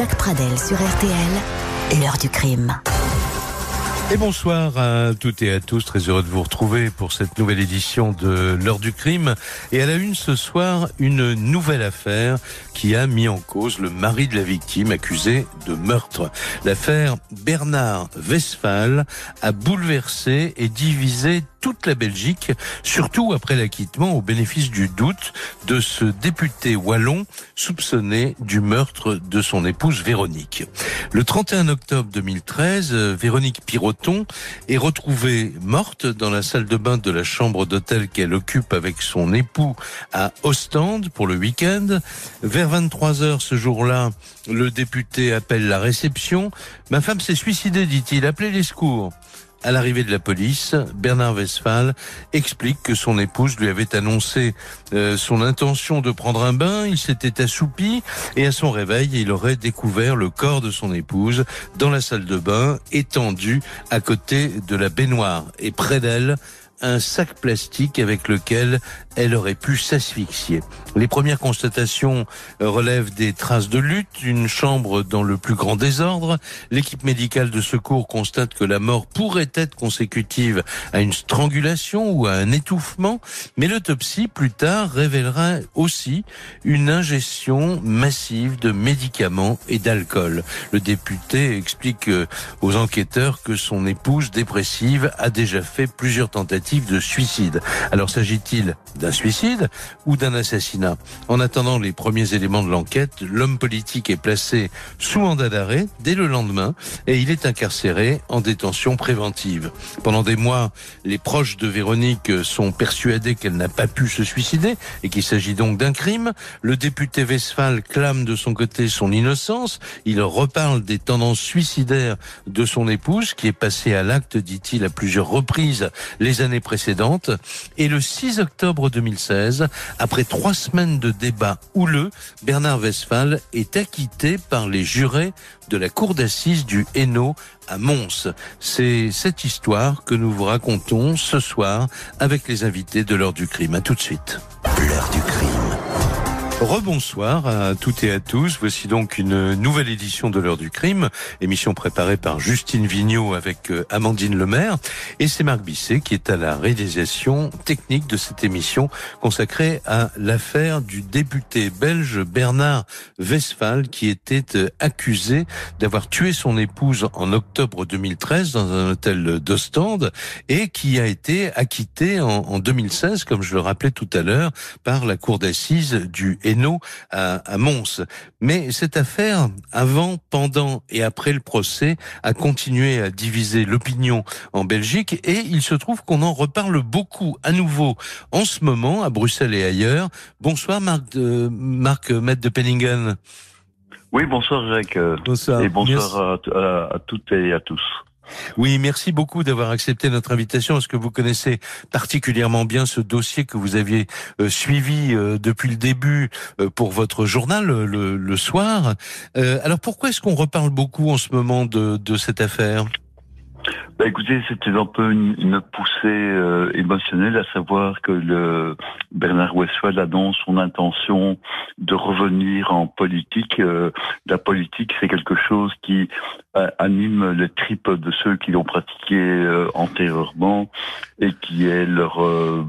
Jacques Pradel sur RTL, l'heure du crime. Et bonsoir à toutes et à tous, très heureux de vous retrouver pour cette nouvelle édition de l'heure du crime. Et à la une ce soir, une nouvelle affaire qui a mis en cause le mari de la victime accusé de meurtre. L'affaire Bernard Westphal a bouleversé et divisé toute la Belgique, surtout après l'acquittement au bénéfice du doute de ce député wallon soupçonné du meurtre de son épouse Véronique. Le 31 octobre 2013, Véronique Piroton est retrouvée morte dans la salle de bain de la chambre d'hôtel qu'elle occupe avec son époux à Ostende pour le week-end. Vers 23 heures ce jour-là, le député appelle la réception. Ma femme s'est suicidée, dit-il. Appelez les secours. À l'arrivée de la police, Bernard Westphal explique que son épouse lui avait annoncé euh, son intention de prendre un bain. Il s'était assoupi et à son réveil, il aurait découvert le corps de son épouse dans la salle de bain, étendu à côté de la baignoire. Et près d'elle, un sac plastique avec lequel elle aurait pu s'asphyxier. Les premières constatations relèvent des traces de lutte, une chambre dans le plus grand désordre. L'équipe médicale de secours constate que la mort pourrait être consécutive à une strangulation ou à un étouffement, mais l'autopsie plus tard révélera aussi une ingestion massive de médicaments et d'alcool. Le député explique aux enquêteurs que son épouse dépressive a déjà fait plusieurs tentatives de suicide. Alors s'agit-il d'un suicide ou d'un assassinat. En attendant les premiers éléments de l'enquête, l'homme politique est placé sous mandat d'arrêt dès le lendemain et il est incarcéré en détention préventive. Pendant des mois, les proches de Véronique sont persuadés qu'elle n'a pas pu se suicider et qu'il s'agit donc d'un crime. Le député Westphal clame de son côté son innocence. Il reparle des tendances suicidaires de son épouse qui est passée à l'acte, dit-il, à plusieurs reprises les années précédentes. Et le 6 octobre 2016, après trois semaines de débats houleux, Bernard Westphal est acquitté par les jurés de la cour d'assises du Hainaut à Mons. C'est cette histoire que nous vous racontons ce soir avec les invités de l'heure du crime. À tout de suite. Rebonsoir à toutes et à tous. Voici donc une nouvelle édition de l'heure du crime, émission préparée par Justine Vignot avec euh, Amandine Lemaire. Et c'est Marc Bisset qui est à la réalisation technique de cette émission consacrée à l'affaire du député belge Bernard Westphal qui était euh, accusé d'avoir tué son épouse en octobre 2013 dans un hôtel d'Ostende et qui a été acquitté en 2016, comme je le rappelais tout à l'heure, par la cour d'assises du à, Mons. Mais cette affaire, avant, pendant et après le procès, a continué à diviser l'opinion en Belgique et il se trouve qu'on en reparle beaucoup à nouveau en ce moment à Bruxelles et ailleurs. Bonsoir Marc, de, Marc Maître de Penningen. Oui, bonsoir Jacques. Bonsoir. Et bonsoir à toutes et à tous. Oui, merci beaucoup d'avoir accepté notre invitation. Est-ce que vous connaissez particulièrement bien ce dossier que vous aviez euh, suivi euh, depuis le début euh, pour votre journal le, soir? Alors pourquoi est-ce qu'on reparle beaucoup en ce moment de cette affaire? Bah écoutez, c'était un peu une, poussée euh, émotionnelle, à savoir que le Bernard Westphal annonce son intention de revenir en politique. Euh, la politique, c'est quelque chose qui anime les tripes de ceux qui l'ont pratiqué euh, antérieurement et qui est leur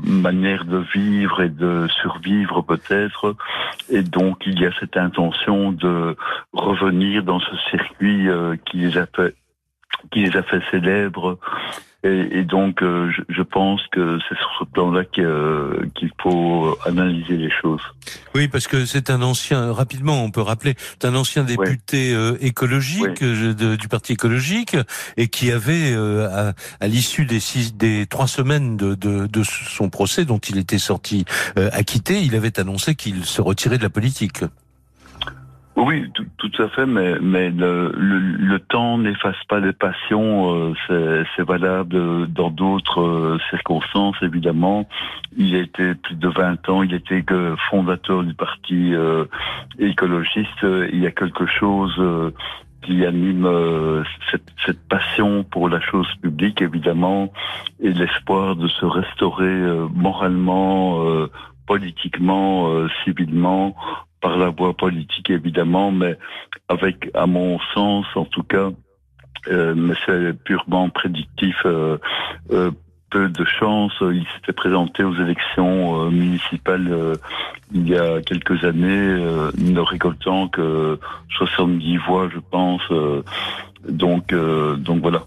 manière de vivre et de survivre peut-être. Et donc, il y a cette intention de revenir dans ce circuit qui les a fait qui les a fait célèbres. Et, et donc, euh, je, je, pense que c'est sur ce plan-là euh, qu'il faut analyser les choses. Oui, parce que c'est un ancien, rapidement, on peut rappeler, c'est un ancien député euh, écologique du Parti écologique et qui avait, à, à l'issue des six, des trois semaines de, de, de, son procès dont il était sorti acquitté, il avait annoncé qu'il se retirait de la politique. Oui, tout, tout, à fait, mais, mais le, le, temps n'efface pas les passions. Euh, c'est valable dans d'autres euh, circonstances, évidemment. Il a été plus de 20 ans, il était que fondateur du parti euh, écologiste. Il y a quelque chose qui anime cette, cette, passion pour la chose publique, évidemment, et l'espoir de se restaurer moralement, politiquement, civilement, par la voie politique évidemment, mais avec, à mon sens en tout cas, euh, mais c'est purement prédictif. Euh, euh, peu de chance. Il s'était présenté aux élections municipales il y a quelques années, ne récoltant que 70 voix, je pense. donc, donc voilà.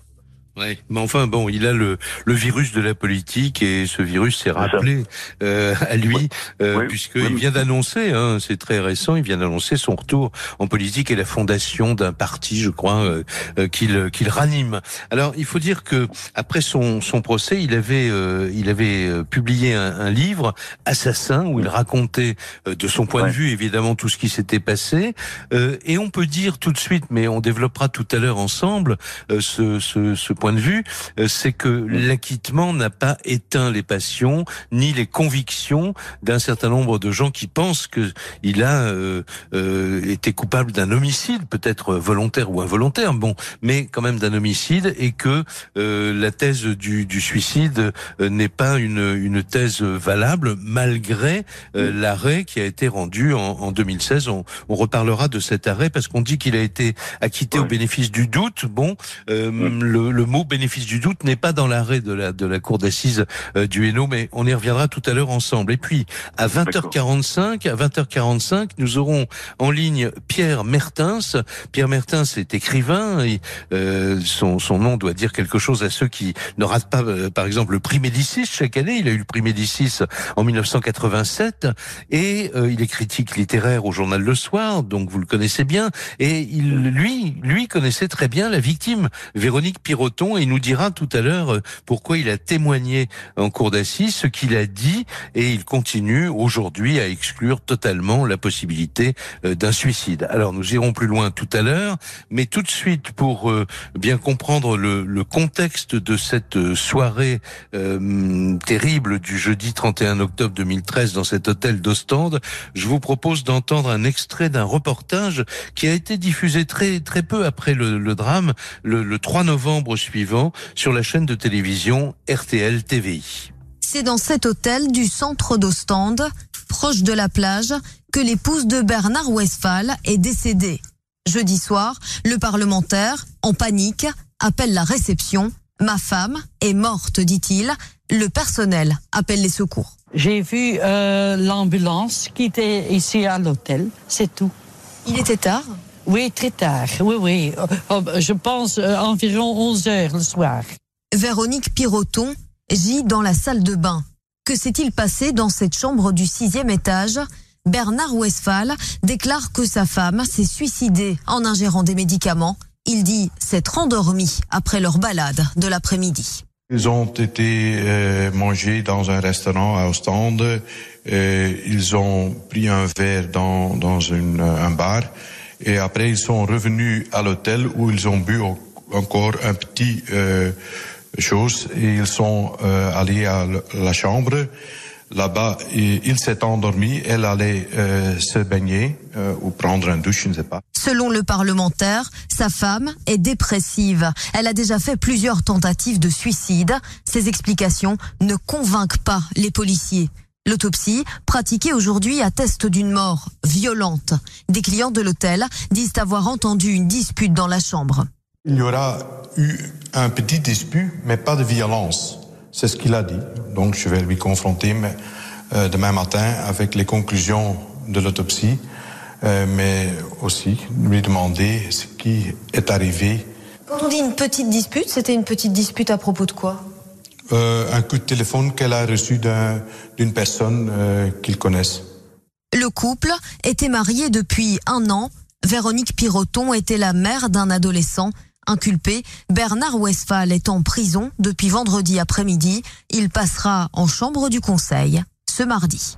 Ouais, mais enfin bon, il a le, le virus de la politique et ce virus s'est rappelé euh, à lui euh, puisqu'il vient d'annoncer, hein, c'est très récent, il vient d'annoncer son retour en politique et la fondation d'un parti, je crois, euh, euh qu'il qu'il ranime. Alors il faut dire que après son, son procès, il avait euh, il avait euh, publié un, un, livre Assassin où il racontait de son point de vue évidemment tout ce qui s'était passé. Et on peut dire tout de suite, mais on développera tout à l'heure ensemble ce, ce, ce point de vue, euh, c'est que l'acquittement n'a pas éteint les passions ni les convictions d'un certain nombre de gens qui pensent que il a euh, euh, été coupable d'un homicide, peut-être volontaire ou involontaire, bon, mais quand même d'un homicide, et que la thèse du, du suicide n'est pas une, une thèse valable malgré l'arrêt qui a été rendu en, en 2016. On, on, reparlera de cet arrêt parce qu'on dit qu'il a été acquitté au bénéfice du doute. Bon, le, le mot bénéfice du doute n'est pas dans l'arrêt de la, de la cour d'assises euh, du Hainaut, mais on y reviendra tout à l'heure ensemble. Et puis, à 20h45, à 20h45, nous aurons en ligne Pierre Mertens. Pierre Mertens est écrivain et euh, son, son nom doit dire quelque chose à ceux qui ne ratent pas, euh, par exemple, le prix Médicis chaque année. Il a eu le prix Médicis en 1987 et il est critique littéraire au journal Le Soir, donc vous le connaissez bien. Et il, lui, lui connaissait très bien la victime, Véronique Piroton et il nous dira tout à l'heure euh, pourquoi il a témoigné en cour d'assises, ce qu'il a dit et il continue aujourd'hui à exclure totalement la possibilité euh, d'un suicide. Alors nous irons plus loin tout à l'heure, mais tout de suite pour euh, bien comprendre le, contexte de cette soirée terrible du jeudi 31 octobre 2013 dans cet hôtel d'Ostende, je vous propose d'entendre un extrait d'un reportage qui a été diffusé très très peu après le, le drame, le, le 3 novembre suivant sur la chaîne de télévision RTL TVI. C'est dans cet hôtel du centre d'Ostende, proche de la plage, que l'épouse de Bernard Westphal est décédée. Jeudi soir, le parlementaire, en panique, appelle la réception. Ma femme est morte, dit-il. Le personnel appelle les secours. J'ai vu euh, l'ambulance qui était ici à l'hôtel, c'est tout. Il était tard? Oui, très tard. Oui, oui. Oh, bah, je pense euh, environ 11 heures le soir. Véronique Piroton gît dans la salle de bain. Que s'est-il passé dans cette chambre du sixième étage? Bernard Westphal déclare que sa femme s'est suicidée en ingérant des médicaments. Il dit s'être endormi après leur balade de l'après-midi. Ils ont été euh, mangés dans un restaurant à Ostende. Euh, ils ont pris un verre dans, dans une, un bar. Et après, ils sont revenus à l'hôtel où ils ont bu encore un petit euh, chose et ils sont euh, allés à la chambre. Là-bas, il s'est endormi. Elle allait euh, se baigner euh, ou prendre un douche, je ne sais pas. Selon le parlementaire, sa femme est dépressive. Elle a déjà fait plusieurs tentatives de suicide. Ses explications ne convainquent pas les policiers. L'autopsie, pratiquée aujourd'hui, atteste d'une mort violente. Des clients de l'hôtel disent avoir entendu une dispute dans la chambre. Il y aura eu un petit dispute, mais pas de violence. C'est ce qu'il a dit. Donc je vais lui confronter mais, euh, demain matin avec les conclusions de l'autopsie, euh, mais aussi lui demander ce qui est arrivé. Quand on dit une petite dispute, c'était une petite dispute à propos de quoi? Euh, un coup de téléphone qu'elle a reçu d'une personne euh, qu'ils connaissent. Le couple était marié depuis un an. Véronique Piroton était la mère d'un adolescent inculpé. Bernard Westphal est en prison depuis vendredi après-midi. Il passera en chambre du conseil ce mardi.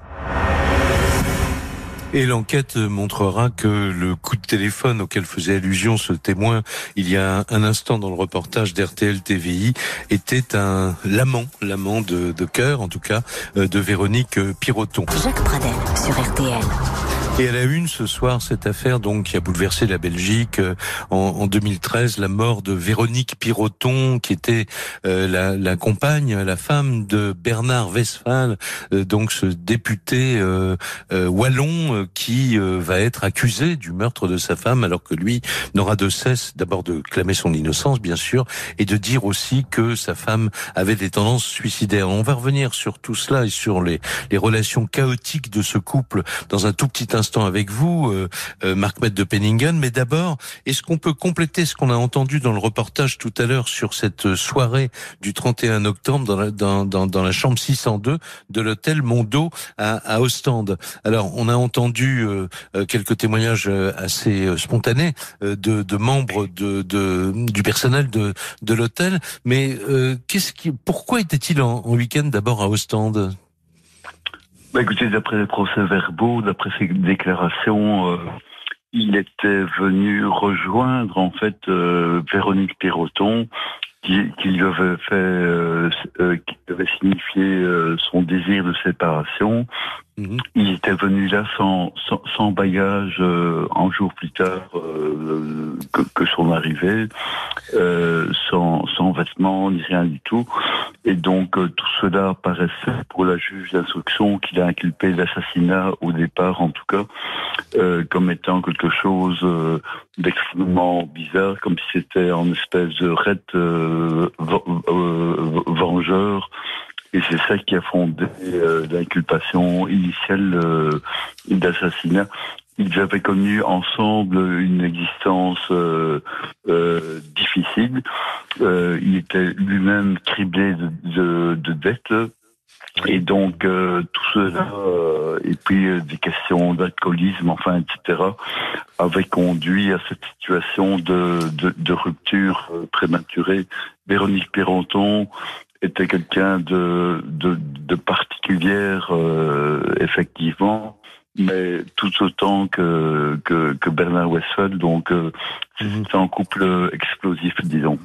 Et l'enquête montrera que le coup de téléphone auquel faisait allusion ce témoin il y a un instant dans le reportage d'RTL TVI était un l'amant, l'amant de, de cœur en tout cas, euh, de Véronique Piroton. Jacques Pradel sur RTL. Et à la une ce soir, cette affaire donc qui a bouleversé la Belgique euh, en, en 2013, la mort de Véronique Piroton, qui était euh, la, la, compagne, la femme de Bernard Westphal, euh, donc ce député wallon qui va être accusé du meurtre de sa femme, alors que lui n'aura de cesse d'abord de clamer son innocence, bien sûr, et de dire aussi que sa femme avait des tendances suicidaires. On va revenir sur tout cela et sur les, les relations chaotiques de ce couple dans un tout petit instant avec vous, euh, euh, Marc de Penningen. Mais d'abord, est-ce qu'on peut compléter ce qu'on a entendu dans le reportage tout à l'heure sur cette soirée du 31 octobre dans la, dans, la chambre 602 de l'hôtel Mondo à, à, Ostende? Alors, on a entendu euh, quelques témoignages assez spontanés de, de membres de, de, du personnel de, de l'hôtel. Mais qu'est-ce qui, pourquoi était-il en, en week-end d'abord à Ostende? Bah, écoutez, d'après les procès-verbaux, d'après ses déclarations, euh, il était venu rejoindre en fait euh, Véronique Perroton, qui, qui, lui avait fait, euh, avait signifié son désir de séparation Mhm. Il était venu là sans, sans, sans bagage euh, un jour plus tard euh, que, que, son arrivée, euh, sans, sans vêtements ni rien du tout. Et donc euh, tout cela paraissait pour la juge d'instruction qu'il a inculpé l'assassinat au départ en tout cas euh, comme étant quelque chose d'extrêmement bizarre, comme si c'était en espèce de raid vengeur et c'est ça qui a fondé euh, l'inculpation initiale euh, d'assassinat. Ils avaient connu ensemble une existence euh, euh difficile. Euh, il était lui-même criblé de, de, de, dettes. Et donc tout cela, et puis des questions d'alcoolisme, enfin, etc., avait conduit à cette situation de, de, de rupture prématurée. Véronique Perronton était quelqu'un de, de, de, particulière, euh, effectivement, mais tout autant que, que, que Bernard donc euh, mhm. c'est un couple explosif, disons.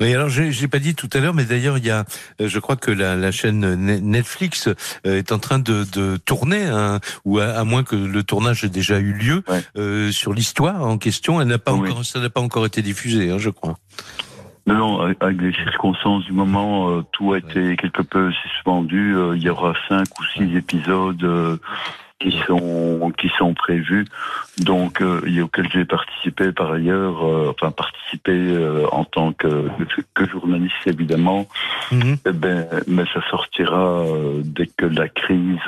Oui, alors j'ai pas dit tout à l'heure, mais d'ailleurs il y a, euh, je crois que la, la chaîne Netflix est en train de, de tourner, hein, ou à, moins que le tournage ait déjà eu lieu euh, sur l'histoire en question. Elle n'a pas encore, ça n'a pas encore été diffusé, hein, je crois. Non, avec les circonstances du moment, euh, tout a été quelque peu suspendu. Euh, il y aura cinq ou six épisodes euh, qui sont qui sont prévus, donc et auxquels j'ai participé par ailleurs, enfin participé en tant que, que journaliste évidemment. Mhm. Eh ben, mais ça sortira dès que la crise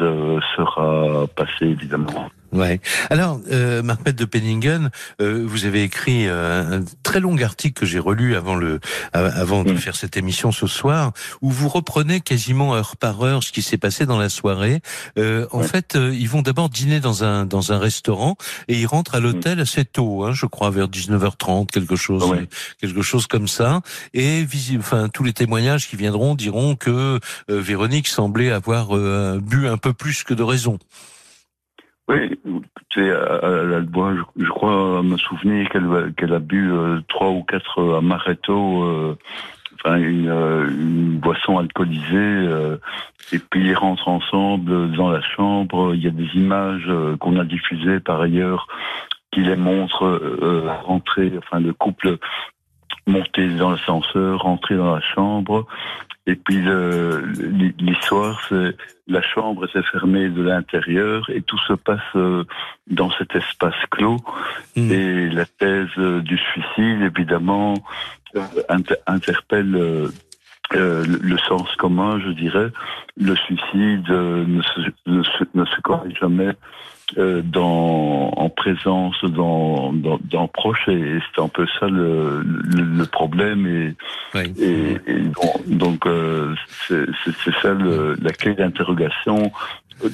sera passée évidemment. Ouais. Alors, euh, de Penningen, euh, vous avez écrit euh, un très long article que j'ai relu avant le, avant de faire cette émission ce soir, où vous reprenez quasiment heure par heure ce qui s'est passé dans la soirée. Euh, en fait, euh, ils vont d'abord dîner dans un dans un restaurant et ils rentrent à l'hôtel assez tôt, hein, je crois vers 19h30, quelque chose, quelque chose comme ça. Et enfin, tous les témoignages qui viendront diront que Véronique semblait avoir bu un peu plus que de raison. Oui, tu à, bois, je, crois me souvenir qu'elle a bu euh, trois ou quatre euh, amaretto, euh, enfin une, une, boisson alcoolisée, et puis ils rentrent ensemble dans la chambre. Il y a des images qu'on a diffusées par ailleurs qui les montrent rentrer, enfin le couple monter dans l'ascenseur, rentrer dans la chambre, et puis l'histoire, c'est la chambre s'est fermée de l'intérieur et tout se passe euh, dans cet espace clos. Hmm. Et la thèse euh, du suicide, évidemment, euh, le, sens commun, je dirais. Le suicide ne se, ne, se, ne se corrige jamais euh, dans, en présence dans, dans, dans proche et c'est un peu ça le, le, problème et, et, donc euh, c'est ça la clé d'interrogation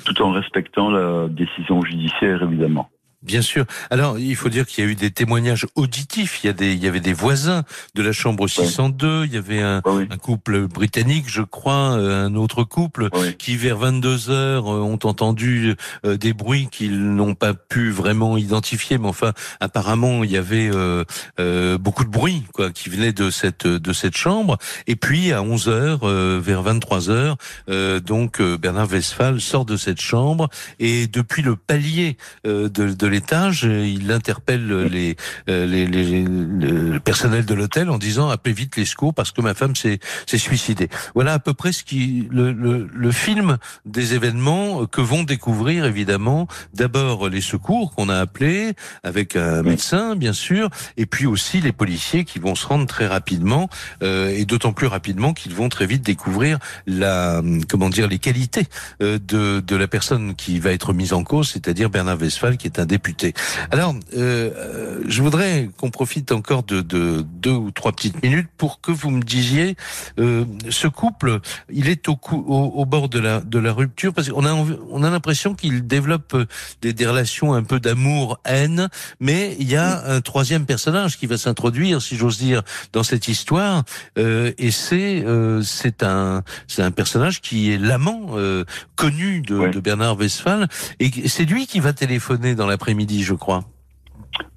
tout en respectant la décision judiciaire évidemment. Bien sûr. Alors, il faut dire qu'il y a eu des témoignages auditifs. Il y, a des, il y avait des voisins de la chambre 602. Il y avait un, oui. un couple britannique, je crois, euh, un autre couple Oui. qui, vers 22 heures, euh, ont entendu euh, des bruits qu'ils n'ont pas pu vraiment identifier. Mais enfin, apparemment, il y avait euh, euh, beaucoup de bruit, quoi, qui venait de cette de cette chambre. Et puis, à 11 heures, euh, vers 23 heures, euh, donc Bernard Westphal sort de cette chambre et depuis le palier de, de l'étage, il interpelle euh, les, les, les- le personnel de l'hôtel en disant appelez vite les secours parce que ma femme s'est suicidée. Voilà à peu près ce qui le, le, le film des événements que vont découvrir évidemment d'abord les secours qu'on a appelés avec un médecin bien sûr et puis aussi les policiers qui vont se rendre très rapidement euh, et d'autant plus rapidement qu'ils vont très vite découvrir la comment dire les qualités euh, de de la personne qui va être mise en cause, c'est-à-dire Bernard Westphal qui est un député. Alors euh, euh, je voudrais qu'on profite encore de, de deux ou trois petites minutes pour que vous me disiez euh, ce couple, il est au, cou- au, au bord de la de la rupture parce qu'on a on a l'impression qu'il développe euh, des, des relations un peu d'amour haine, mais il y a un troisième personnage qui va s'introduire, si j'ose dire, dans cette histoire, euh, et c'est euh, c'est un c'est un personnage qui est l'amant euh, connu de, Ouais. de Bernard Westphal, et c'est lui qui va téléphoner dans l'après-midi, je crois.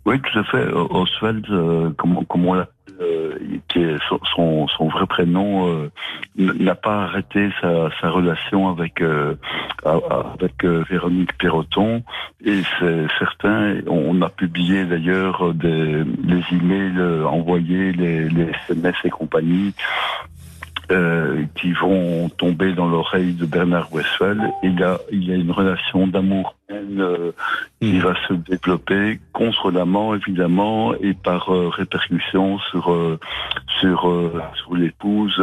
Oui, tout à fait. Oswald, euh, comme, comme on euh, qui est son, vrai prénom, euh, n'a pas arrêté sa, relation avec euh, avec euh, Véronique Perroton. Et c'est certain, on a publié d'ailleurs des les emails envoyés, les SMS et compagnie. Euh, qui vont tomber dans l'oreille de Bernard Westphal. Il y a, il y a une relation d'amour euh, qui Mm. va se développer contre l'amant évidemment et par euh, répercussion sur euh, sur euh, sur l'épouse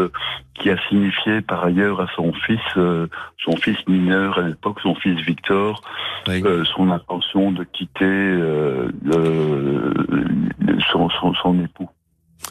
qui a signifié par ailleurs à son fils euh, son fils mineur à l'époque son fils Victor Oui. euh, son intention de quitter euh, le- son, son son époux.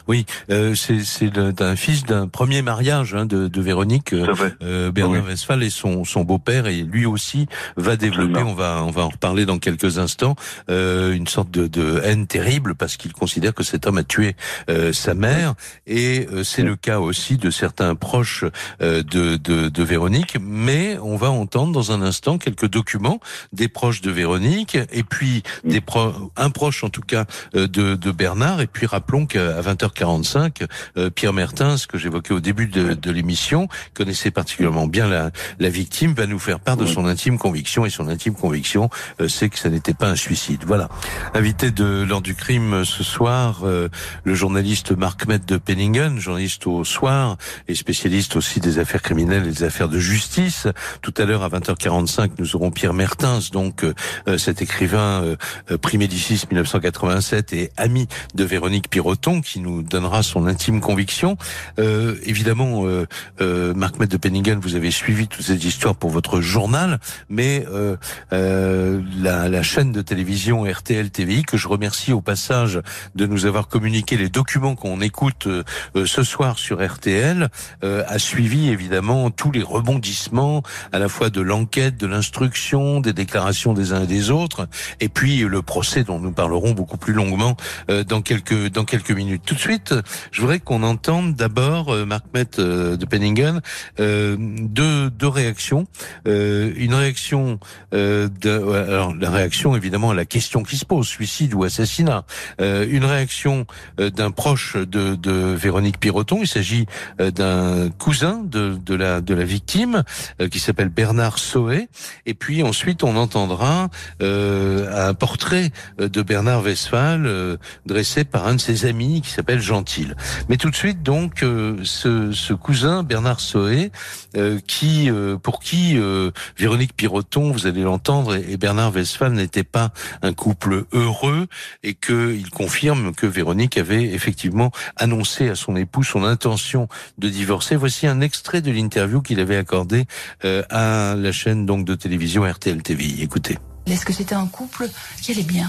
Oui, euh, c'est d'un fils d'un premier mariage hein, de, de Véronique. euh, euh, Bernard Oui. Westphal et son, son beau-père et lui aussi va développer, on va on va en reparler dans quelques instants, euh, une sorte de, de haine terrible parce qu'il considère que cet homme a tué euh, sa mère et euh, c'est Oui. le cas aussi de certains proches euh, de, de, de Véronique. Mais on va entendre dans un instant quelques documents des proches de Véronique et puis des pro un proche en tout cas euh, de, de Bernard et puis rappelons qu'à 20h45 euh, Pierre Mertens que j'évoquais au début de, de l'émission connaissait particulièrement bien la, la victime va nous faire part de son intime conviction et son intime conviction euh, c'est que ça n'était pas un suicide. Voilà. Invité de l'heure du crime euh, ce soir euh, le journaliste Marc Met de Penningen journaliste au soir et spécialiste aussi des affaires criminelles et des affaires de justice. Tout à l'heure à 20h45 nous aurons Pierre Mertens donc euh, euh, cet écrivain prix Médicis 1987 et ami de Véronique Piroton qui nous donnera son intime conviction. Euh, évidemment, euh, euh, Marc Met de Penningen, vous avez suivi toute cette histoire pour votre journal, mais euh, euh, la, chaîne de télévision RTL TVI, que je remercie au passage de nous avoir communiqué les documents qu'on écoute ce soir sur RTL, a suivi évidemment tous les rebondissements à la fois de l'enquête, de l'instruction, des déclarations des uns et des autres, et puis le procès dont nous parlerons beaucoup plus longuement dans quelques minutes. De suite, je voudrais qu'on entende d'abord euh, Marc Met euh, de Penningen euh, deux deux réactions. Une réaction de, alors la réaction évidemment à la question qui se pose suicide ou assassinat. Une réaction d'un proche de, de Véronique Piroton. Il s'agit d'un cousin de, de la de la victime qui s'appelle Bernard Soé. Et puis ensuite on entendra un portrait de Bernard Westphal dressé par un de ses amis qui s'appelle Gentil. Mais tout de suite donc euh, ce, ce cousin Bernard Soé euh, qui euh, pour qui euh, Véronique Piroton, vous allez l'entendre, et Bernard Westphal n'étaient pas un couple heureux et que il confirme que Véronique avait effectivement annoncé à son époux son intention de divorcer. Voici un extrait de l'interview qu'il avait accordé euh, à la chaîne donc de télévision RTL TV. Écoutez. Est-ce que c'était un couple qui allait bien?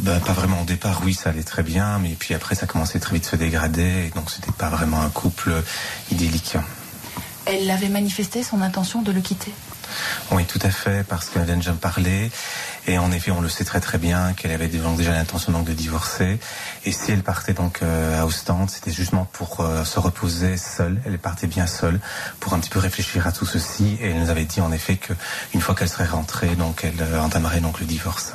Bah, pas vraiment au départ, oui, ça allait très bien, mais puis après, ça commençait très vite à se dégrader, donc c'était pas vraiment un couple idyllique. Elle avait manifesté son intention de le quitter Oui, tout à fait, parce qu'elle vient déjà me parler. Et en effet, on le sait très très bien qu'elle avait déjà l'intention donc de divorcer. Et si elle partait donc euh, à Ostende, c'était justement pour euh, se reposer seule. Elle partait bien seule pour un petit peu réfléchir à tout ceci. Et elle nous avait dit en effet que une fois qu'elle serait rentrée, donc elle euh, entamerait donc le divorce.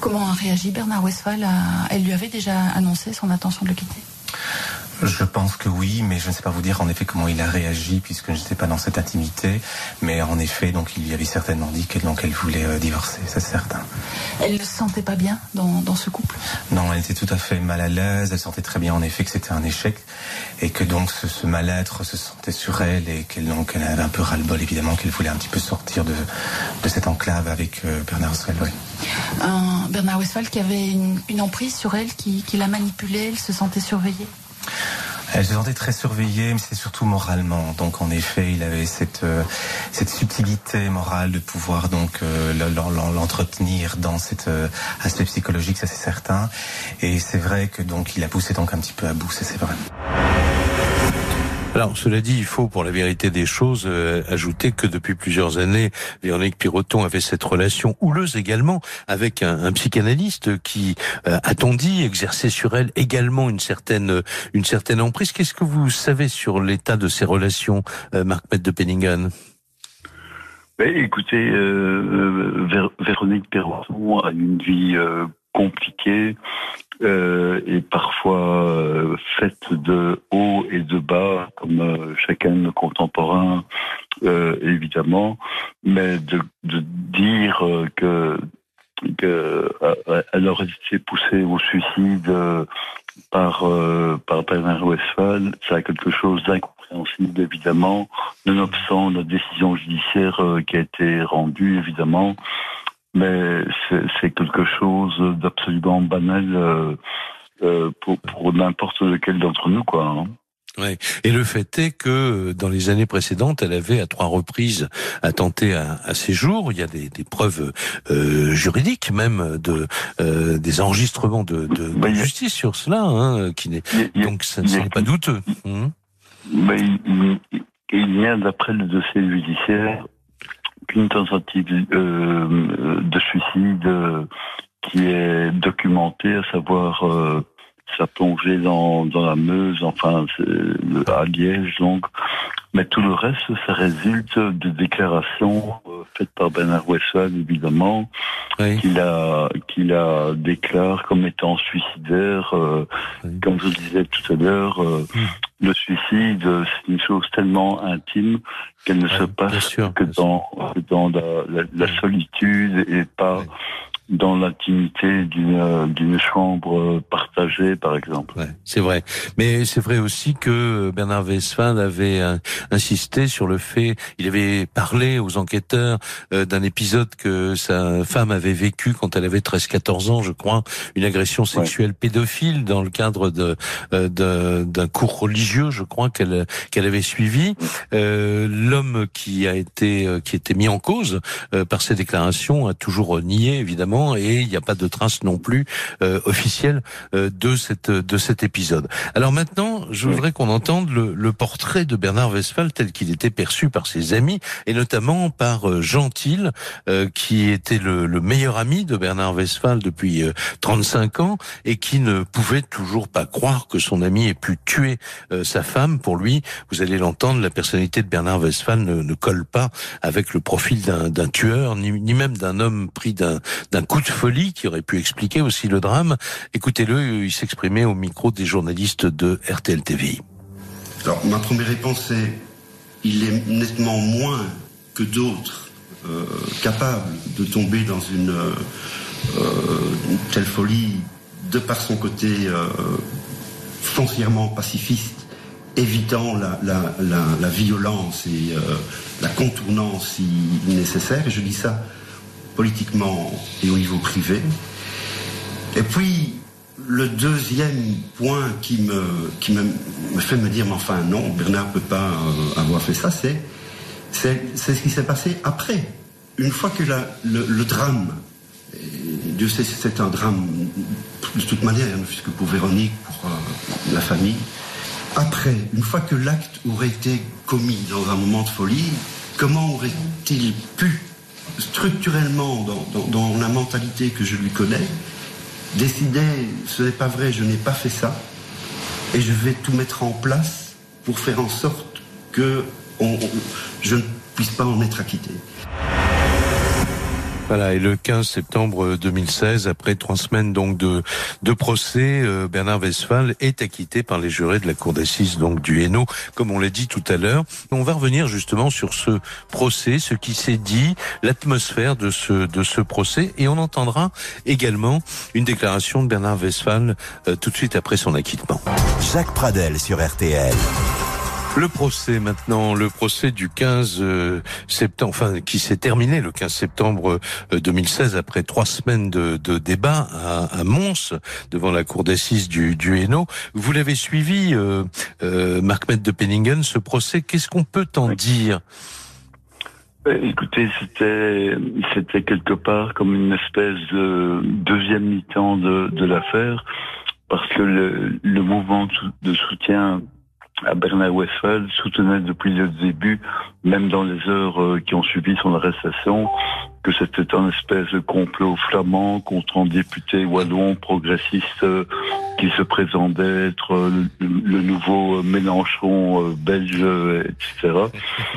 Comment a réagi Bernard Westphal? Elle lui avait déjà annoncé son intention de le quitter? Je pense que oui, mais je ne sais pas vous dire en effet comment il a réagi puisque je n'étais pas dans cette intimité. Mais en effet, donc il lui avait certainement dit qu'elle donc elle voulait euh, divorcer, c'est certain. Elle ne se sentait pas bien dans, dans, ce couple? Non, elle était tout à fait mal à l'aise. Elle sentait très bien en effet que c'était un échec et que donc ce, ce mal-être se sentait sur elle et qu'elle donc elle avait un peu ras-le-bol évidemment qu'elle voulait un petit peu sortir de, de cette enclave avec euh, Bernard Westphal. Bernard Westphal qui avait une, emprise sur elle, qui, qui la manipulait, elle se sentait surveillée. Elle se sentait très surveillée, mais c'est surtout moralement. Donc en effet, il avait cette euh, cette subtilité morale de pouvoir donc euh, l'entretenir dans cet euh, aspect psychologique, ça c'est certain. Et c'est vrai que donc il a poussé donc un petit peu à bout, ça c'est vrai. Alors, cela dit, il faut, pour la vérité des choses, euh, ajouter que depuis plusieurs années, Véronique Piroton avait cette relation houleuse également avec un, psychanalyste qui, euh, a-t-on dit, exerçait sur elle également une certaine, une certaine emprise. Qu'est-ce que vous savez sur l'état de ces relations, euh, Marc Mette de Penningen? Ben, écoutez, Véronique Piroton a une vie compliquée euh, et parfois euh, faite de haut et de bas, comme euh, chacun de nos contemporains, euh, évidemment, mais de, de dire que qu'elle aurait été poussée au suicide par par Bernard Westphal, ça a quelque chose d'incompréhensible évidemment, nonobstant la décision judiciaire qui a été rendue évidemment mais c'est quelque chose d'absolument banal euh, euh, pour, pour n'importe lequel d'entre nous, quoi. Hein. Ouais. Et le fait est que dans les années précédentes, elle avait à trois reprises attenté à, à ses jours. Il y a des, des preuves euh, juridiques, même de euh, des enregistrements de, de, de justice sur cela, hein, qui n'est donc ça n'est pas douteux. Hum. Mais il, il y a d'après le dossier judiciaire qu'une tentative euh, de suicide euh, qui est documentée, à savoir sa plongée dans, dans la Meuse, enfin à Liège donc. Mais tout le reste, ça résulte de déclarations euh, faites par Bernard Wessel, évidemment, oui. qu'il a qu'il a déclaré comme étant suicidaire. Euh, oui. Comme je disais tout à l'heure, euh, mmh. le suicide, c'est une chose tellement intime qu'elle ne se passe que dans dans la, la, la solitude et pas dans l'intimité d'une d'une chambre partagée, par exemple. Ouais, c'est vrai. Mais c'est vrai aussi que Bernard Westphal avait euh, insisté sur le fait, il avait parlé aux enquêteurs euh, d'un épisode que sa femme avait vécu quand elle avait 13-14 ans, je crois, une agression sexuelle ouais. pédophile dans le cadre de euh, d'un cours religieux, je crois qu'elle qu'elle avait suivi. Euh, L'homme qui a été qui était mis en cause par ces déclarations a toujours nié, évidemment et il n'y a pas de trace non plus euh, officielle euh, de cette de cet épisode. Alors maintenant, je voudrais qu'on entende le, le, portrait de Bernard Westphal tel qu'il était perçu par ses amis et notamment par euh, Jean Thiel, euh, qui était le, le, meilleur ami de Bernard Westphal depuis 35 euh, ans et qui ne pouvait toujours pas croire que son ami ait pu tuer euh, sa femme. Pour lui, vous allez l'entendre, la personnalité de Bernard Westphal ne, ne colle pas avec le profil d'un tueur, ni, ni même d'un homme pris d'un coup de folie qui aurait pu expliquer aussi le drame. Écoutez-le, il s'exprimait au micro des journalistes de RTL TV. Alors, ma première réponse est il est nettement moins que d'autres euh, capable de tomber dans une, euh, une, telle folie de par son côté euh, foncièrement pacifiste, évitant la, la, violence et euh, la contournant si nécessaire. Et je dis ça politiquement et au niveau privé. Et puis, le deuxième point qui me, fait me dire, mais enfin non, Bernard ne peut pas euh, avoir fait ça, c'est, c'est, ce qui s'est passé après. Une fois que le, drame, Dieu sait c'est un drame de toute manière, puisque pour Véronique, pour euh, la famille, après, une fois que l'acte aurait été commis dans un moment de folie, comment aurait-il pu, structurellement, dans, la mentalité que je lui connais, décider, ce n'est pas vrai, je n'ai pas fait ça, et je vais tout mettre en place pour faire en sorte que je ne puisse pas en être acquitté. Voilà, et le 15 septembre 2016, après trois semaines donc de, de procès, euh, Bernard Westphal est acquitté par les jurés de la cour d'assises donc du Hainaut, comme on l'a dit tout à l'heure. On va revenir justement sur ce procès, ce qui s'est dit, l'atmosphère de ce de ce procès, et on entendra également une déclaration de Bernard Westphal euh, tout de suite après son acquittement. Jacques Pradel sur RTL. Le procès maintenant, le procès du 15 euh, septembre, enfin qui s'est terminé le 15 septembre 2016 euh, après trois semaines de, de débat à, à, Mons devant la cour d'assises du, du Hainaut. Vous l'avez suivi, euh, euh, Marc Mette de Penningen, ce procès. Qu'est-ce qu'on peut en dire? Écoutez, c'était c'était quelque part comme une espèce de deuxième mi-temps de, de l'affaire, parce que le, le mouvement de soutien à Bernard Westphal soutenait depuis le début, même dans les heures euh, qui ont suivi son arrestation, que c'était un espèce de complot flamand contre un député wallon progressiste euh, qui se présentait être euh, le, nouveau Mélenchon belge, etc.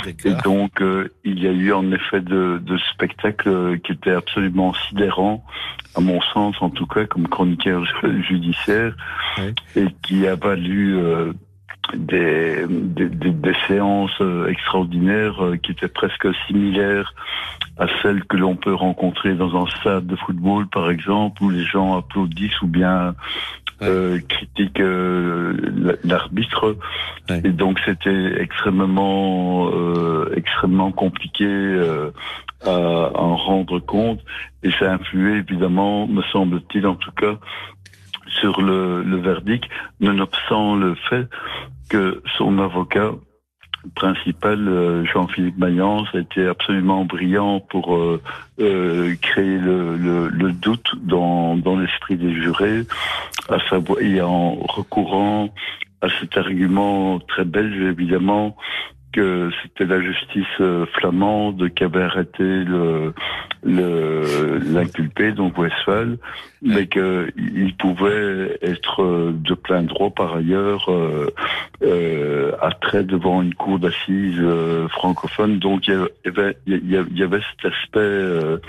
Et donc, il y a eu en effet de, de spectacles qui étaient absolument sidérants, à mon sens en tout cas, comme chroniqueur judiciaire, et qui a valu des, des, des, séances euh, extraordinaires euh, qui étaient presque similaires à celles que l'on peut rencontrer dans un stade de football, par exemple, où les gens applaudissent ou bien euh, critiquent euh, l'arbitre. Et donc c'était extrêmement, extrêmement compliqué à en rendre compte. Et ça a influé, évidemment, me semble-t-il en tout cas, sur le, le verdict, nonobstant le fait que son avocat principal, euh, Jean-Philippe Mayence, a été absolument brillant pour euh, euh, créer le, le, doute dans, l'esprit des jurés, à savoir, et en recourant à cet argument très belge, évidemment, que c'était la justice euh, flamande qui avait arrêté le l'inculpé, donc Westphal, mais qu'il pouvait être euh, de plein droit par ailleurs euh, euh, attrait devant une cour d'assises euh, francophone. Donc il y avait, il y avait cet aspect,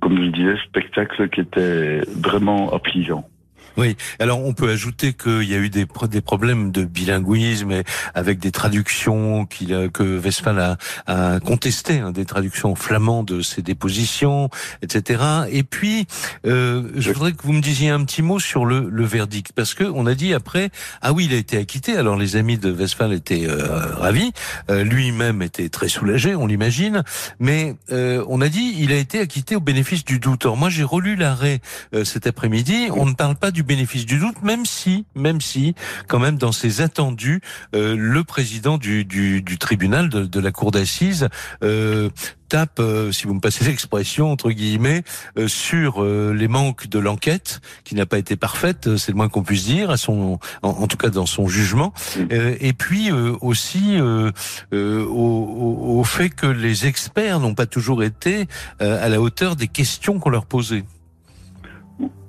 comme je disais, spectacle qui était vraiment affligeant. Oui, alors on peut ajouter qu'il y a eu des, des problèmes de bilinguisme et avec des traductions qu'il que Westphal a, a contesté, hein, des traductions flamandes de ses dépositions, etc. Et puis, euh, je voudrais que vous me disiez un petit mot sur le, le verdict, parce que on a dit après, ah oui, il a été acquitté. Alors les amis de Westphal étaient euh, ravis, euh, lui-même était très soulagé, on l'imagine, mais euh, on a dit il a été acquitté au bénéfice du doute. moi j'ai relu l'arrêt euh, cet après-midi, on ne parle pas du bénéfice du doute, même si, même si, quand même, dans ses attendus, euh, le président du, du, tribunal de, de, la cour d'assises euh, tape, euh, si vous me passez l'expression entre guillemets, sur les manques de l'enquête qui n'a pas été parfaite, c'est le moins qu'on puisse dire, à son, en, tout cas dans son jugement, et puis aussi au, au, au, fait que les experts n'ont pas toujours été à la hauteur des questions qu'on leur posait.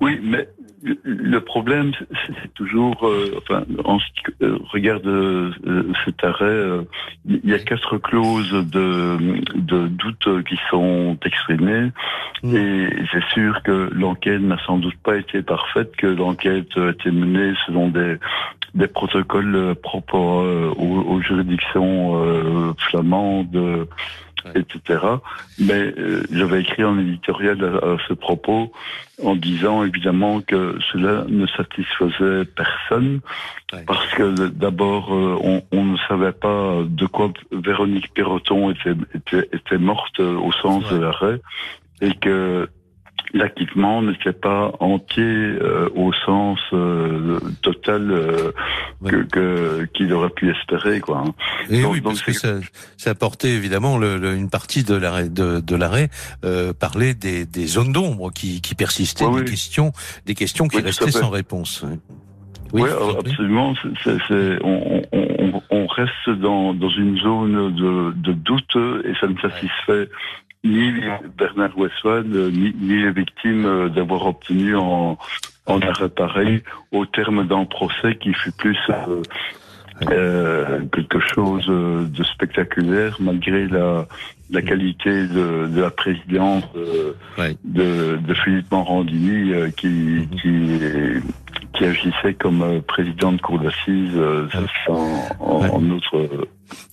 Oui, mais le problème, c'est toujours, euh, enfin, en ce qui euh, regarde euh, cet arrêt, il y a quatre clauses de, de doute qui sont exprimées, mmh. et c'est sûr que l'enquête n'a sans doute pas été parfaite, que l'enquête a été menée selon des, des protocoles propres aux, aux, juridictions flamandes etc. Mais euh, j'avais écrit en éditorial à, ce propos en disant évidemment que cela ne satisfaisait personne parce que d'abord euh, on, on, ne savait pas de quoi Véronique Perroton était, était, était morte au sens de l'arrêt et que l'acquittement n'était pas entier euh, au sens euh, total euh, que qu'il aurait pu espérer quoi. Hein. Et oui, parce que ça, ça apportait évidemment le, une partie de l'arrêt de, de l'arrêt parler des, des zones d'ombre qui, qui persistaient, des questions des questions qui restaient sans réponse. Oui, Oui, je vous en prie. absolument. C'est- c'est- on, on- on reste dans, dans une zone de, de doute et ça ne satisfait ni Bernard Westphal ni, ni les victimes euh, d'avoir obtenu en, en arrêt pareil au terme d'un procès qui fut plus euh, euh, quelque chose euh, de spectaculaire malgré la, la qualité de, de la présidence euh, Ouais. de, de Philippe Morandini euh, qui, qui, qui agissait comme euh, président de cour d'assises. euh, ça, c'est Ouais. en autre euh,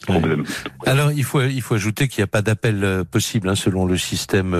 problème. Alors il faut il faut ajouter qu'il n'y a pas d'appel possible hein, selon le système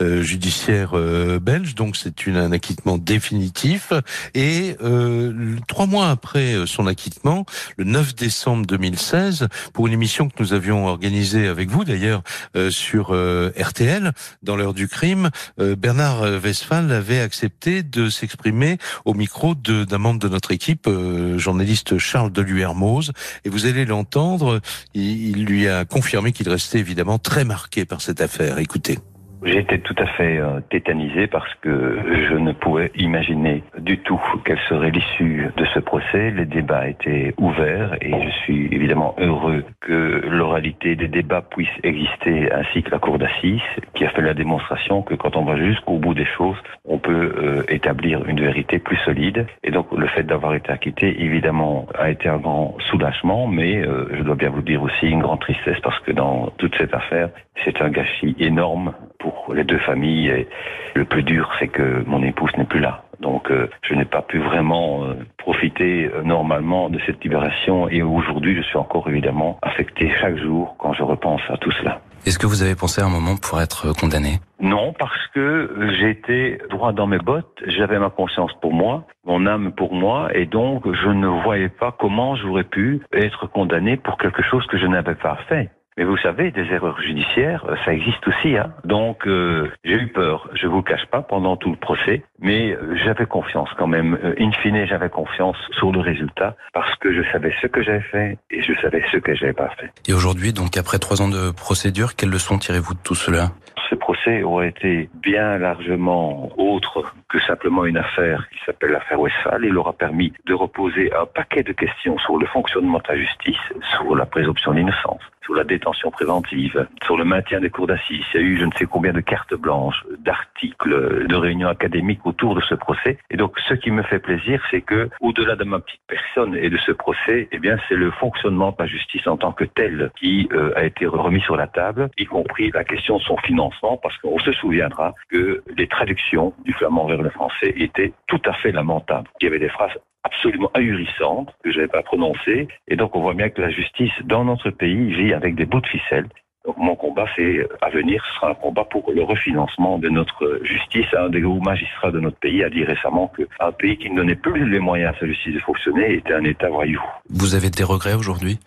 euh, judiciaire euh, belge, donc c'est une un acquittement définitif. Et euh, trois mois après son acquittement, le 9 décembre 2016, pour une émission que nous avions organisée avec vous d'ailleurs euh, sur euh, RTL dans l'heure du crime, euh, Bernard Westphal avait accepté de s'exprimer au micro de- d'un membre de notre équipe, euh, journaliste Charles Deluermoz, et vous allez l'entendre il, il lui a confirmé qu'il restait évidemment très marqué par cette affaire. Écoutez. J'étais tout à fait euh, tétanisé parce que je ne pouvais imaginer du tout quelle serait l'issue de ce procès. Les débats étaient ouverts et je suis évidemment heureux que l'oralité des débats puisse exister ainsi que la cour d'assises qui a fait la démonstration que quand on va jusqu'au bout des choses, on peut euh, établir une vérité plus solide. Et donc le fait d'avoir été acquitté, évidemment, a été un grand soulagement, mais euh, je dois bien vous dire aussi une grande tristesse parce que dans toute cette affaire, c'est un gâchis énorme pour les deux familles. Et le plus dur, c'est que mon épouse n'est plus là. Donc, euh, je n'ai pas pu vraiment euh, profiter euh, normalement de cette libération. Et aujourd'hui, je suis encore évidemment affecté chaque jour quand je repense à tout cela. Est-ce que vous avez pensé à un moment pour être condamné? Non, parce que j'étais droit dans mes bottes, j'avais ma conscience pour moi, mon âme pour moi, et donc je ne voyais pas comment j'aurais pu être condamné pour quelque chose que je n'avais pas fait. Mais vous savez, des erreurs judiciaires, euh, ça existe aussi. Hein. Donc euh, j'ai eu peur, je vous le cache pas, pendant tout le procès, mais euh, j'avais confiance quand même. In fine, j'avais confiance sur le résultat parce que je savais ce que j'avais fait et je savais ce que j'avais pas fait. Et aujourd'hui, donc après trois ans de procédure, quelles leçons tirez-vous de tout cela? Ce procès aurait été bien largement autre que simplement une affaire qui s'appelle l'affaire Westphal. Il aura permis de reposer un paquet de questions sur le fonctionnement de la justice, sur la présomption d'innocence, sur la détention préventive, sur le maintien des cours d'assises. Il y a eu je ne sais combien de cartes blanches, d'articles, de réunions académiques autour de ce procès. Et donc, ce qui me fait plaisir, c'est que, au-delà de ma petite personne et de ce procès, eh bien, c'est le fonctionnement de la justice en tant que tel qui euh, a été remis sur la table, y compris la question de son financement, parce qu'on se souviendra que les traductions du flamand vers le français étaient tout à fait lamentables. Il y avait des phrases absolument ahurissantes que je n'avais pas prononcées. Et donc, on voit bien que la justice dans notre pays vit avec des bouts de ficelle. Donc, mon combat, c'est à venir, ce sera un combat pour le refinancement de notre justice. Un des hauts magistrats de notre pays a dit récemment qu'un pays qui ne donnait plus les moyens à sa justice de fonctionner était un État voyou. Vous avez des regrets aujourd'hui?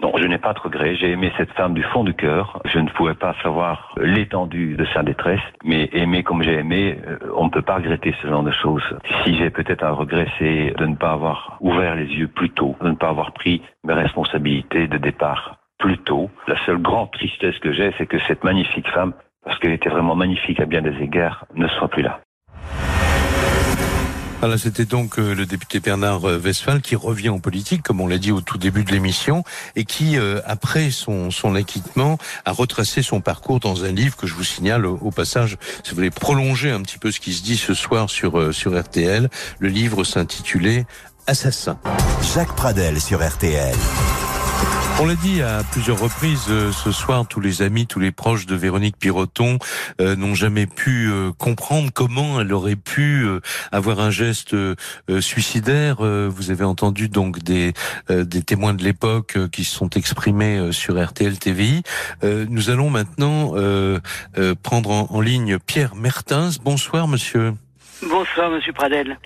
Non, je n'ai pas de regrets. J'ai aimé cette femme du fond du cœur. Je ne pouvais pas savoir l'étendue de sa détresse, mais aimer comme j'ai aimé, euh, on ne peut pas regretter ce genre de choses. Si j'ai peut-être un regret, c'est de ne pas avoir ouvert les yeux plus tôt, de ne pas avoir pris mes responsabilités de départ plus tôt. La seule grande tristesse que j'ai, c'est que cette magnifique femme, parce qu'elle était vraiment magnifique à bien des égards, ne soit plus là. Voilà, c'était donc euh, le député Bernard euh, Westphal qui revient en politique, comme on l'a dit au tout début de l'émission, et qui, euh, après son, son acquittement, a retracé son parcours dans un livre que je vous signale au, passage, si vous voulez prolonger un petit peu ce qui se dit ce soir sur, sur RTL. Le livre s'intitulait Assassin. Jacques Pradel sur RTL. On l'a dit à plusieurs reprises euh, ce soir, tous les amis, tous les proches de Véronique Piroton euh, n'ont jamais pu euh, comprendre comment elle aurait pu euh, avoir un geste euh, suicidaire. Vous avez entendu donc des, des témoins de l'époque qui se sont exprimés sur RTL TVI. Nous allons maintenant prendre en, en ligne Pierre Mertens. Bonsoir monsieur. Bonsoir Monsieur Pradel.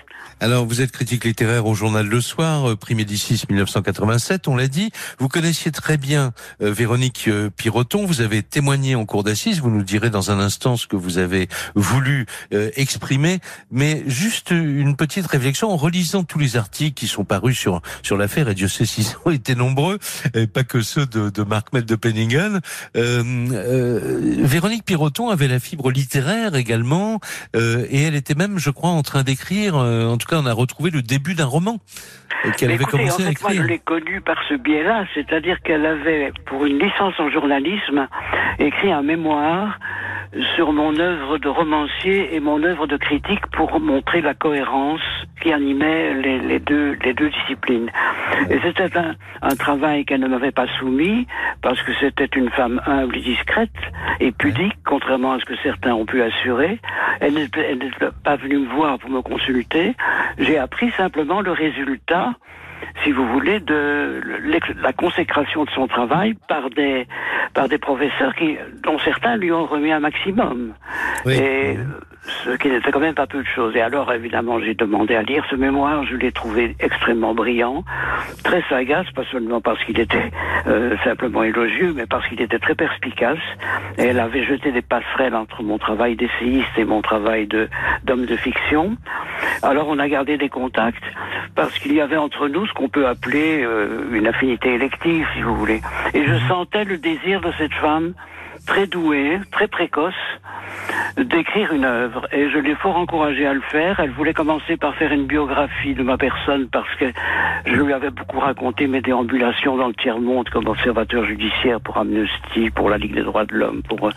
Alors, vous êtes critique littéraire au journal Le Soir, euh, prix Médicis 1987, on l'a dit. Vous connaissiez très bien euh, Véronique euh, Piroton, vous avez témoigné en cours d'assises, vous nous direz dans un instant ce que vous avez voulu exprimer, mais juste une petite réflexion en relisant tous les articles qui sont parus sur sur l'affaire, et Dieu sait s'ils ont été nombreux, et pas que ceux de, de Marc Mel de Penningen. Véronique Piroton avait la fibre littéraire également, et elle était même, je crois, en train d'écrire, en tout cas cas, on a retrouvé le début d'un roman euh, qu'elle avait Écoutez, commencé en à fait, moi, écrire. je l'ai connue par ce biais-là, c'est-à-dire qu'elle avait, pour une licence en journalisme, écrit un mémoire sur mon œuvre de romancier et mon œuvre de critique pour montrer la cohérence qui animait les, les deux, les deux disciplines. Et c'était un, un travail qu'elle ne m'avait pas soumis parce que c'était une femme humble et discrète et pudique, contrairement à ce que certains ont pu assurer. Elle n'est pas venue me voir pour me consulter. J'ai appris simplement le résultat si vous voulez, de la consécration de son travail par des par des professeurs qui, dont certains lui ont remis un maximum. Et ce qui n'était quand même pas peu de choses. Et alors, évidemment, j'ai demandé à lire ce mémoire. Je l'ai trouvé extrêmement brillant, très sagace, pas seulement parce qu'il était euh, simplement élogieux, mais parce qu'il était très perspicace. Et elle avait jeté des passerelles entre mon travail d'essayiste et mon travail de d'homme de fiction. Alors, on a gardé des contacts parce qu'il y avait entre nous ce qu'on peut appeler euh, une affinité élective, si vous voulez. Et je sentais le désir de cette femme très douée, très précoce, d'écrire une œuvre. Et je l'ai fort encouragée à le faire. Elle voulait commencer par faire une biographie de ma personne parce que je lui avais beaucoup raconté mes déambulations dans le tiers-monde comme observateur judiciaire pour Amnesty, pour la Ligue des droits de l'homme, pour euh,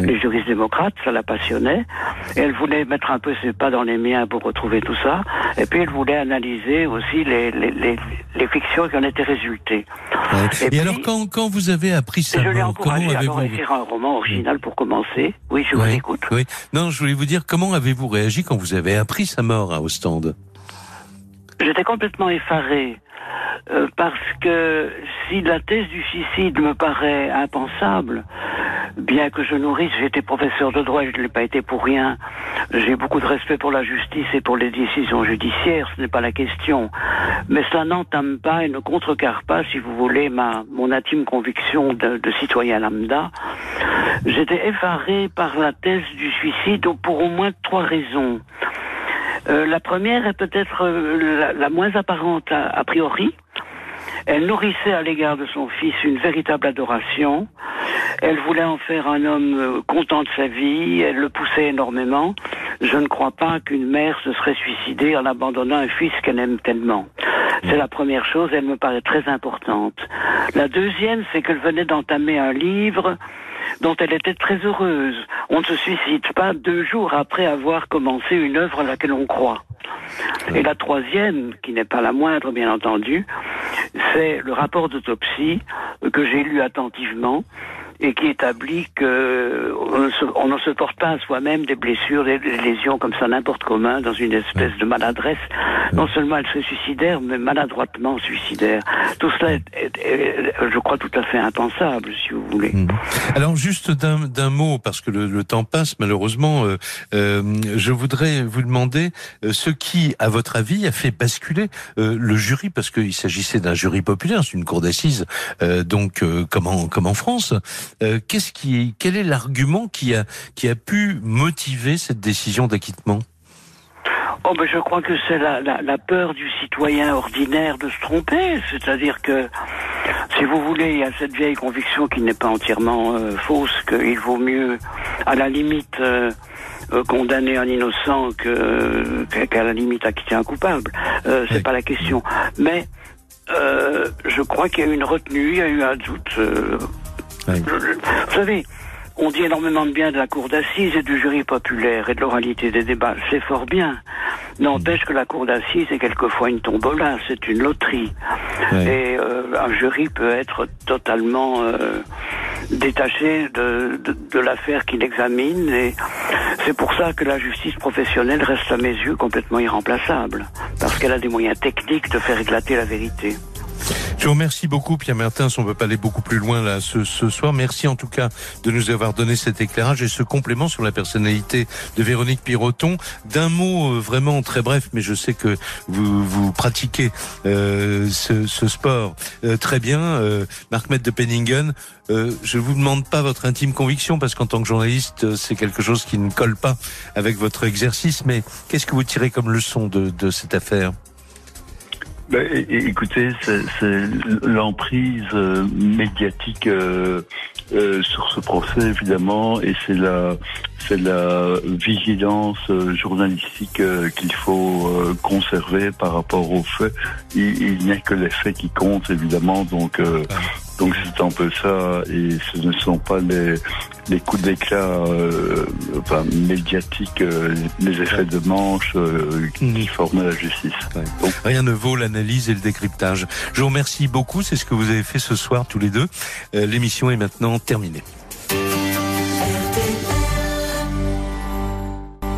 les juristes démocrates. Ça la passionnait. Et elle voulait mettre un peu ses pas dans les miens pour retrouver tout ça. Et puis elle voulait analyser aussi les, les, les, les fictions qui en étaient résultées. Et, alors, quand, quand vous avez appris Et je l'ai à écrire un roman original pour commencer. Oui, je vous Oui, écoute. oui. Non, je voulais vous dire comment avez-vous réagi quand vous avez appris sa mort à Ostende? J'étais complètement effaré. Euh, parce que si la thèse du suicide me paraît impensable, bien que je nourrisse, été professeur de droit, je ne l'ai pas été pour rien, j'ai beaucoup de respect pour la justice et pour les décisions judiciaires, ce n'est pas la question. Mais cela n'entame pas et ne contrecarre pas, si vous voulez, ma, mon intime conviction de, de citoyen lambda. J'étais effaré par la thèse du suicide pour au moins trois raisons. Euh, la première est peut-être euh, la, la moins apparente a priori. Elle nourrissait à l'égard de son fils une véritable adoration. Elle voulait en faire un homme euh, content de sa vie. Elle le poussait énormément. Je ne crois pas qu'une mère se serait suicidée en abandonnant un fils qu'elle aime tellement. C'est la première chose, elle me paraît très importante. La deuxième, c'est qu'elle venait d'entamer un livre dont elle était très heureuse. On ne se suicide pas deux jours après avoir commencé une œuvre à laquelle on croit. Et la troisième, qui n'est pas la moindre bien entendu, c'est le rapport d'autopsie que j'ai lu attentivement et qui établit que on ne, se, porte pas à soi-même des blessures, des, lésions comme ça n'importe comment, dans une espèce de maladresse. Non seulement elle se suicidaire, mais maladroitement suicidaire. Tout cela est, est- est, je crois, tout à fait impensable, si vous voulez. Alors juste d'un mot, parce que le, le temps passe malheureusement, euh, euh, je voudrais vous demander euh, ce qui, à votre avis, a fait basculer euh, le jury, parce qu'il s'agissait d'un jury populaire, c'est une cour d'assises, euh, donc comme, en, comme en France. Euh, Qu'est-ce qui, quel est l'argument qui a, qui a pu motiver cette décision d'acquittement? Oh, ben, je crois que c'est la, la, la peur du citoyen ordinaire de se tromper. C'est-à-dire que, si vous voulez, il y a cette vieille conviction qui n'est pas entièrement euh, fausse, qu'il vaut mieux, à la limite, euh, euh, condamner un innocent qu'à la limite acquitter un coupable. C'est pas la question. Mais je crois qu'il y a eu une retenue, il y a eu un doute. Vous savez, on dit énormément de bien de la cour d'assises et du jury populaire et de l'oralité des débats. C'est fort bien. N'empêche que la cour d'assises est quelquefois une tombola, c'est une loterie. Et euh, un jury peut être totalement euh, détaché de, de, de l'affaire qu'il examine. Et c'est pour ça que la justice professionnelle reste à mes yeux complètement irremplaçable. Parce qu'elle a des moyens techniques de faire éclater la vérité. Je vous remercie beaucoup, Pierre Mertens. On ne peut pas aller beaucoup plus loin là ce, ce soir. Merci en tout cas de nous avoir donné cet éclairage et ce complément sur la personnalité de Véronique Piroton. D'un mot euh, vraiment très bref, mais je sais que vous, vous pratiquez euh, ce, sport euh, très bien. Euh, Marc Mette de Penningen, euh, je vous demande pas votre intime conviction parce qu'en tant que journaliste, c'est quelque chose qui ne colle pas avec votre exercice. Mais qu'est-ce que vous tirez comme leçon de cette affaire? É- écoutez, c'est l'emprise euh, médiatique euh, euh, sur ce procès évidemment, et c'est la c'est la vigilance euh, journalistique euh, qu'il faut euh, conserver par rapport aux faits. Il, il n'y a que les faits qui comptent évidemment, donc euh, donc c'est un peu ça, et ce ne sont pas les les coups d'éclat euh, enfin, médiatiques, euh, les effets de manche euh, qui forment la justice. Donc, Rien ne vaut l'analyse et le décryptage. Je vous remercie beaucoup, c'est ce que vous avez fait ce soir tous les deux. Euh, L'émission est maintenant terminée.